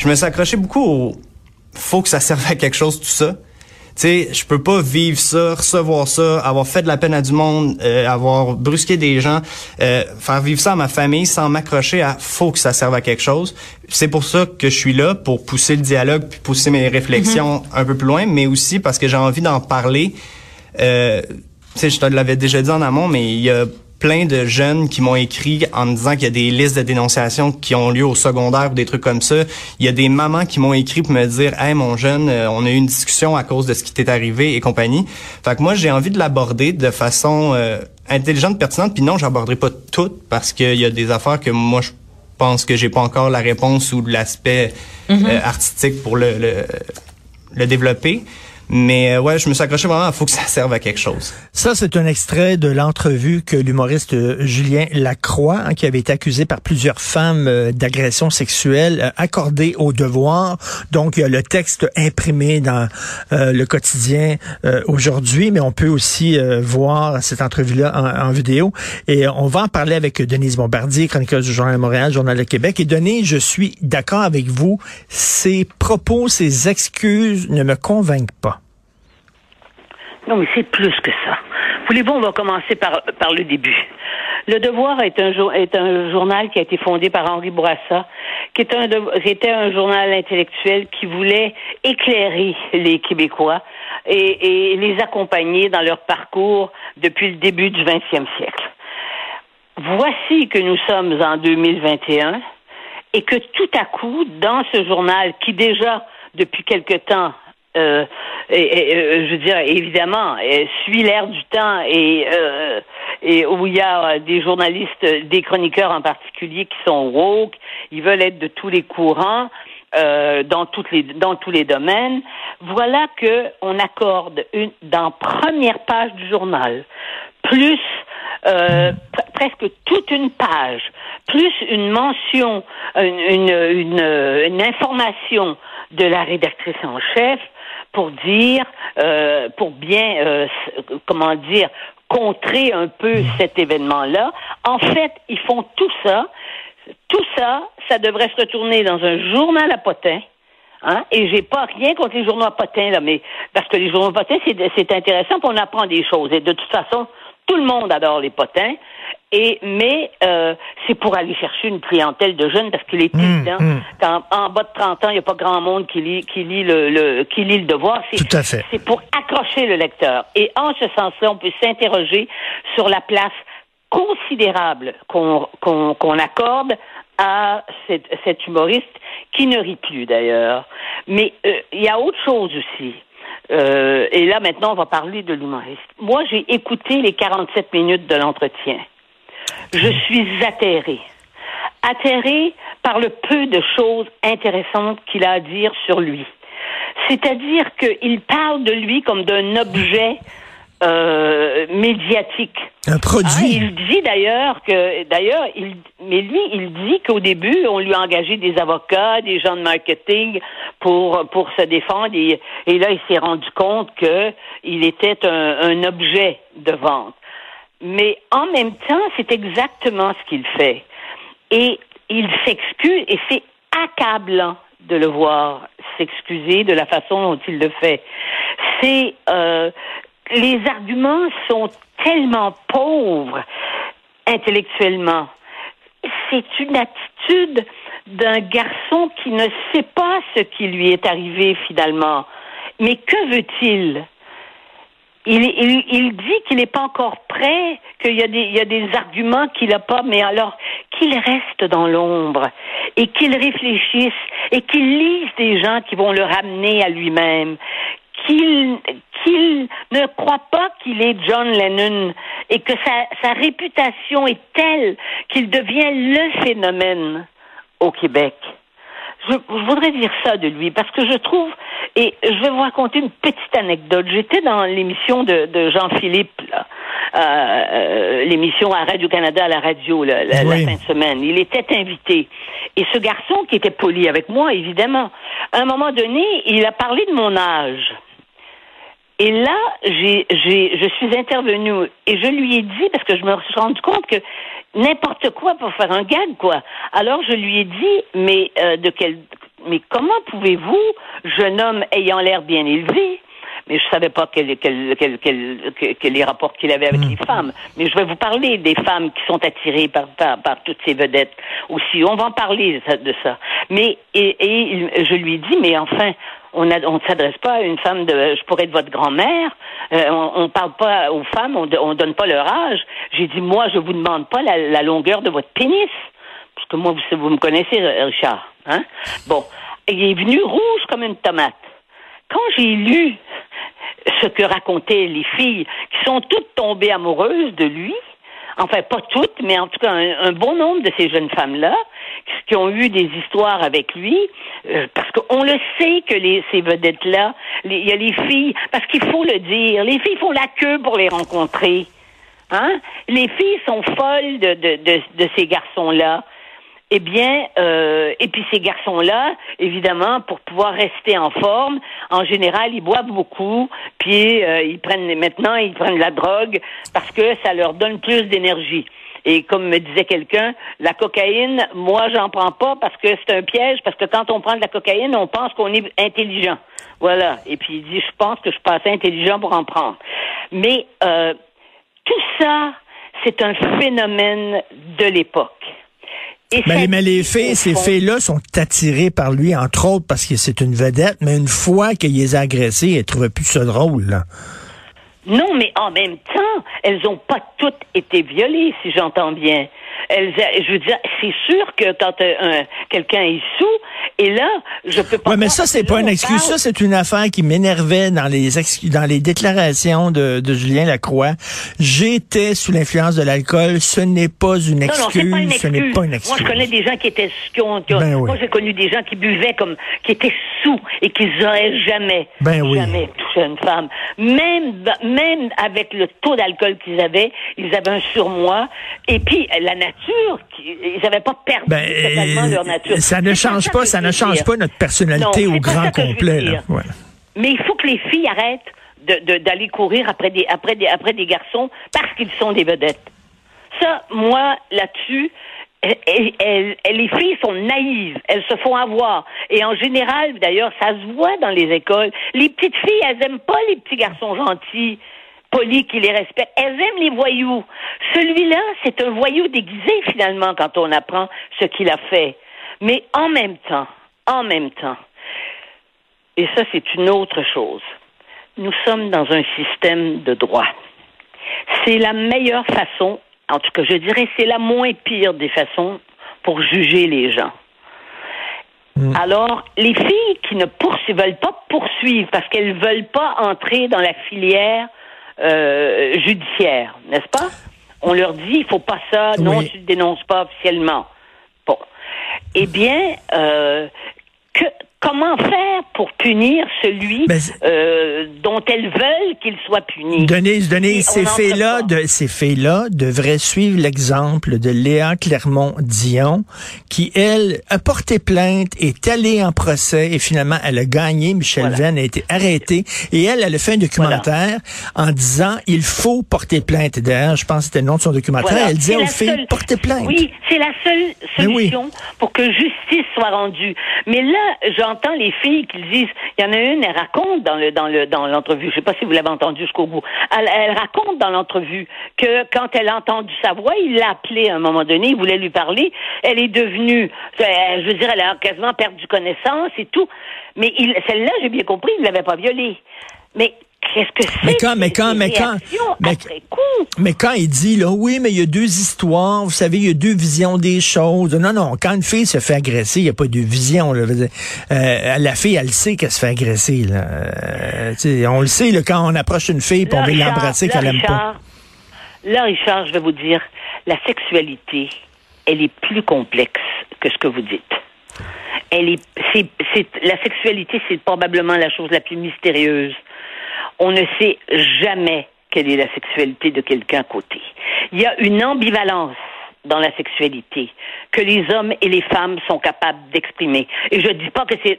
je me suis accroché beaucoup au faut que ça serve à quelque chose tout ça. Tu sais, je peux pas vivre ça, recevoir ça, avoir fait de la peine à du monde, euh, avoir brusqué des gens, euh, faire vivre ça à ma famille sans m'accrocher à faut que ça serve à quelque chose. C'est pour ça que je suis là pour pousser le dialogue puis pousser mes réflexions mm-hmm. un peu plus loin, mais aussi parce que j'ai envie d'en parler. Euh, tu sais, je te l'avais déjà dit en amont, mais il y a plein de jeunes qui m'ont écrit en me disant qu'il y a des listes de dénonciations qui ont lieu au secondaire ou des trucs comme ça. Il y a des mamans qui m'ont écrit pour me dire "Hey mon jeune, euh, on a eu une discussion à cause de ce qui t'est arrivé et compagnie." Fait que moi j'ai envie de l'aborder de façon euh, intelligente, pertinente, puis non, j'aborderai pas toutes parce qu'il y a des affaires que moi je pense que j'ai pas encore la réponse ou l'aspect mm-hmm. euh, artistique pour le, le, le développer. Mais euh, ouais, je me suis accroché vraiment, il faut que ça serve à quelque chose. Ça, c'est un extrait de l'entrevue que l'humoriste euh, Julien Lacroix, hein, qui avait été accusé par plusieurs femmes euh, d'agression sexuelle, accordé au devoir. Donc, il y a le texte imprimé dans le quotidien aujourd'hui, mais on peut aussi voir cette entrevue-là en, en, vidéo. Et on va en parler avec Denise Bombardier, chroniqueuse du Journal de Montréal, Journal de Québec. Et Denise, je suis d'accord avec vous. Ces propos, ces excuses ne me convainquent pas. Non, mais c'est plus que ça. Voulez-vous, on va commencer par, par le début. Le Devoir est un, est un journal qui a été fondé par Henri Bourassa, qui, est un, était un journal intellectuel qui voulait éclairer les Québécois et, et les accompagner dans leur parcours depuis le début du 20e siècle. Voici que nous sommes en 2021 et que tout à coup, dans ce journal qui déjà depuis quelque temps euh, et, euh, je veux dire, évidemment, suit l'air du temps et, euh, et où il y a des journalistes, des chroniqueurs en particulier qui sont woke, ils veulent être de tous les courants. Euh, dans toutes les dans tous les domaines. Voilà que on accorde une dans première page du journal plus euh, presque toute une page, plus une mention, une, une, une information de la rédactrice en chef pour dire, euh, pour bien, euh, comment dire, contrer un peu cet événement-là. En fait, ils font tout ça. Tout ça, ça devrait se retourner dans un journal à potins. Hein? Et j'ai pas rien contre les journaux à potins, là, mais parce que les journaux à potins, c'est intéressant, pour on apprend des choses. Et de toute façon, tout le monde adore les potins. Et mais euh, c'est pour aller chercher une clientèle de jeunes parce qu'il est mmh, évident mmh. qu'en en bas de 30 ans, il n'y a pas grand monde qui lit qui lit le, qui lit le devoir. Tout à fait. C'est pour accrocher le lecteur. Et en ce sens-là, on peut s'interroger sur la place considérable qu'on qu'on accorde à cet humoriste qui ne rit plus d'ailleurs. Mais euh, il y a autre chose aussi. Euh, et là, maintenant, on va parler de l'humoriste. Moi, j'ai écouté les 47 minutes de l'entretien. Je suis atterrée. Atterrée par le peu de choses intéressantes qu'il a à dire sur lui. C'est-à-dire qu'il parle de lui comme d'un objet euh, médiatique. Un produit. Ah, il dit d'ailleurs que, d'ailleurs, il, mais lui, il dit qu'au début, on lui a engagé des avocats, des gens de marketing pour pour se défendre, et, et là, il s'est rendu compte que il était un, un objet de vente. Mais en même temps, c'est exactement ce qu'il fait. Et il s'excuse, et c'est accablant de le voir s'excuser de la façon dont il le fait. C'est euh, les arguments sont tellement pauvres intellectuellement. C'est une attitude d'un garçon qui ne sait pas ce qui lui est arrivé finalement. Mais que veut-il? Il, dit qu'il n'est pas encore prêt, qu'il y, a des, arguments qu'il n'a pas, mais alors qu'il reste dans l'ombre et qu'il réfléchisse et qu'il lise des gens qui vont le ramener à lui-même, qu'il ne croit pas qu'il est John Lennon et que sa réputation est telle qu'il devient le phénomène au Québec. Je, voudrais dire ça de lui parce que je trouve, et je vais vous raconter une petite anecdote. J'étais dans l'émission de, de Jean-Philippe, euh, euh, l'émission à Radio-Canada à la radio la, la, fin de semaine. Il était invité. Et ce garçon qui était poli avec moi, évidemment, à un moment donné, il a parlé de mon âge. Et là, j'ai, j'ai, je suis intervenue et je lui ai dit, parce que je me suis rendu compte que n'importe quoi pour faire un gag, quoi. Alors je lui ai dit, mais euh, de quel mais comment pouvez-vous, jeune homme ayant l'air bien élevé, mais je savais pas quel, quel, quel, quel, les rapports qu'il avait avec hmm. les femmes. Mais je vais vous parler des femmes qui sont attirées par, par, toutes ces vedettes aussi. On va en parler de ça. Mais et, et je lui dis, mais enfin, on ne s'adresse pas à une femme de, je pourrais être votre grand-mère. Euh, on, ne parle pas aux femmes, on, on donne pas leur âge. J'ai dit, moi, je vous demande pas la, la longueur de votre pénis, parce que moi, vous, vous me connaissez, Richard. Hein? Bon, il est venu rouge comme une tomate. Quand j'ai lu ce que racontaient les filles qui sont toutes tombées amoureuses de lui, enfin pas toutes, mais en tout cas un, bon nombre de ces jeunes femmes-là, qui ont eu des histoires avec lui, euh, parce qu'on le sait que les, ces vedettes-là, il y a les filles, parce qu'il faut le dire, les filles font la queue pour les rencontrer. Hein? Les filles sont folles de, de, de, de ces garçons-là. Eh bien, euh, et puis ces garçons-là, évidemment, pour pouvoir rester en forme, en général, ils boivent beaucoup, puis euh, ils prennent maintenant, ils prennent la drogue parce que ça leur donne plus d'énergie. Et comme me disait quelqu'un, la cocaïne, moi, j'en prends pas parce que c'est un piège, parce que quand on prend de la cocaïne, on pense qu'on est intelligent. Voilà. Et puis il dit, je pense que je suis pas assez intelligent pour en prendre. Mais euh, tout ça, c'est un phénomène de l'époque. Mais, mais, les filles, ces filles-là sont attirées par lui, entre autres, parce que c'est une vedette, mais une fois qu'il les a agressées, elles ne trouvaient plus ça drôle. Là. Non, mais en même temps, elles n'ont pas toutes été violées, si j'entends bien. Elles, je veux dire, c'est sûr que quand euh, quelqu'un est sous, et là, je peux pas. Ouais, mais ça, c'est pas une excuse. Ça, c'est une affaire qui m'énervait dans les dans les déclarations de, de Julien Lacroix. J'étais sous l'influence de l'alcool. Ce n'est pas une excuse. Non, non, ce n'est pas une excuse. Moi, je connais des gens qui étaient, qui ont, ben moi, j'ai connu des gens qui buvaient comme, qui étaient sous et qui n'auraient jamais, ben jamais touché une femme. Même, même avec le taux d'alcool qu'ils avaient, ils avaient un surmoi. Et puis, la nature, ils n'avaient pas perdu ben, totalement leur nature. Ça ne change pas, ça ne change pas notre personnalité au grand complet. Mais il faut que les filles arrêtent d'aller courir après des, après, des, après des garçons parce qu'ils sont des vedettes. Ça, moi, là-dessus, les filles sont naïves, elles se font avoir. Et en général, d'ailleurs, ça se voit dans les écoles. Les petites filles, elles aiment pas les petits garçons gentils, polis, qui les respectent. Elles aiment les voyous. Celui-là, c'est un voyou déguisé, finalement, quand on apprend ce qu'il a fait. Mais en même temps, en même temps, et ça c'est une autre chose, nous sommes dans un système de droit. C'est la meilleure façon, en tout cas je dirais c'est la moins pire des façons pour juger les gens. Mm. Alors, les filles qui ne veulent pas poursuivre parce qu'elles ne veulent pas entrer dans la filière euh, judiciaire, n'est-ce pas? On leur dit, il faut pas ça, non, tu ne dénonces pas officiellement. Eh bien, euh, que, comment faire pour punir celui ben, euh, dont elles veulent qu'il soit puni? Denise, Denise, ces faits-là, de, ces faits-là devraient suivre l'exemple de Léa Clermont-Dion, qui, elle, a porté plainte, est allée en procès et finalement, elle a gagné. Michel Venn a été arrêté et elle, elle a fait un documentaire en disant, il faut porter plainte. D'ailleurs, je pense que c'était le nom de son documentaire. Elle disait aux filles, portez plainte. Oui, c'est la seule solution pour que justice soit rendue. Mais là, genre, j'entends les filles qui disent, il y en a une, elle raconte dans le dans le dans l'entrevue, je sais pas si vous l'avez entendu jusqu'au bout. Elle, raconte dans l'entrevue que quand elle a entendu sa voix, il l'a appelée à un moment donné, il voulait lui parler. Elle est devenue, euh, je veux dire, elle a quasiment perdu connaissance et tout. Mais celle-là, j'ai bien compris, il l'avait pas violée. Mais Qu'est-ce que c'est? Mais quand, mais quand, mais quand, mais, quand il dit, là, oui, mais il y a deux histoires, vous savez, il y a deux visions des choses. Non, non, quand une fille se fait agresser, il n'y a pas de vision, là. Euh, la fille, elle sait qu'elle se fait agresser, là. Euh, on le sait, là, quand on approche une fille, pour on veut l'embrasser, qu'elle aime pas. Là, Richard, je vais vous dire, la sexualité, elle est plus complexe que ce que vous dites. Elle est, c'est, la sexualité, c'est probablement la chose la plus mystérieuse on ne sait jamais quelle est la sexualité de quelqu'un à côté. Il y a une ambivalence dans la sexualité que les hommes et les femmes sont capables d'exprimer. Et je dis pas que c'est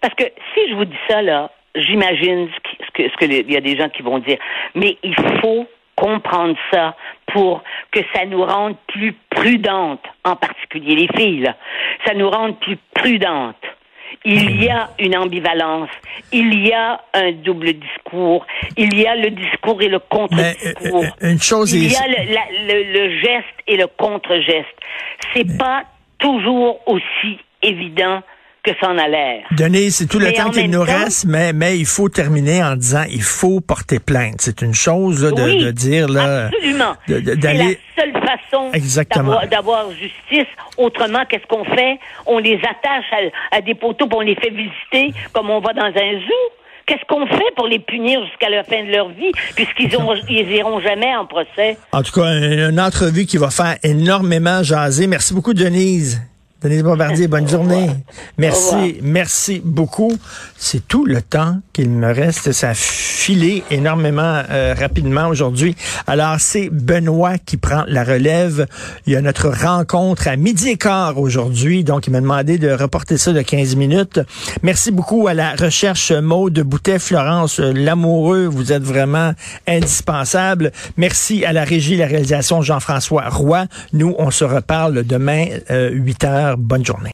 parce que si je vous dis ça là, j'imagine ce que ce que il y a des gens qui vont dire, mais il faut comprendre ça pour que ça nous rende plus prudentes, en particulier les filles. Ça nous rende plus prudentes. Il y a une ambivalence, il y a un double discours, il y a le discours et le contre-discours. Euh, une chose il y a le, le, geste et le contre-geste. C'est pas toujours aussi évident que ça en a l'air. Denise, c'est tout le temps qu'il nous reste, mais, mais il faut terminer en disant il faut porter plainte. C'est une chose de, de, dire là. Absolument. C'est la seule façon d'avoir justice. Autrement, qu'est-ce qu'on fait? On les attache à, des poteaux, puis on les fait visiter comme on va dans un zoo. Qu'est-ce qu'on fait pour les punir jusqu'à la fin de leur vie, puisqu'ils ils iront jamais en procès? En tout cas, une entrevue qui va faire énormément jaser. Merci beaucoup, Denise. Denise Bombardier, bonne journée. Merci, merci beaucoup. C'est tout le temps qu'il me reste. Ça a filé énormément euh, rapidement aujourd'hui. Alors, c'est Benoît qui prend la relève. Il y a notre rencontre à midi et quart aujourd'hui. Donc, il m'a demandé de reporter ça de 15 minutes. Merci beaucoup à la recherche Maude Boutet, Florence Lamoureux. Vous êtes vraiment indispensable. Merci à la régie, la réalisation Jean-François Roy. Nous, on se reparle demain, 8 euh, heures bonne journée.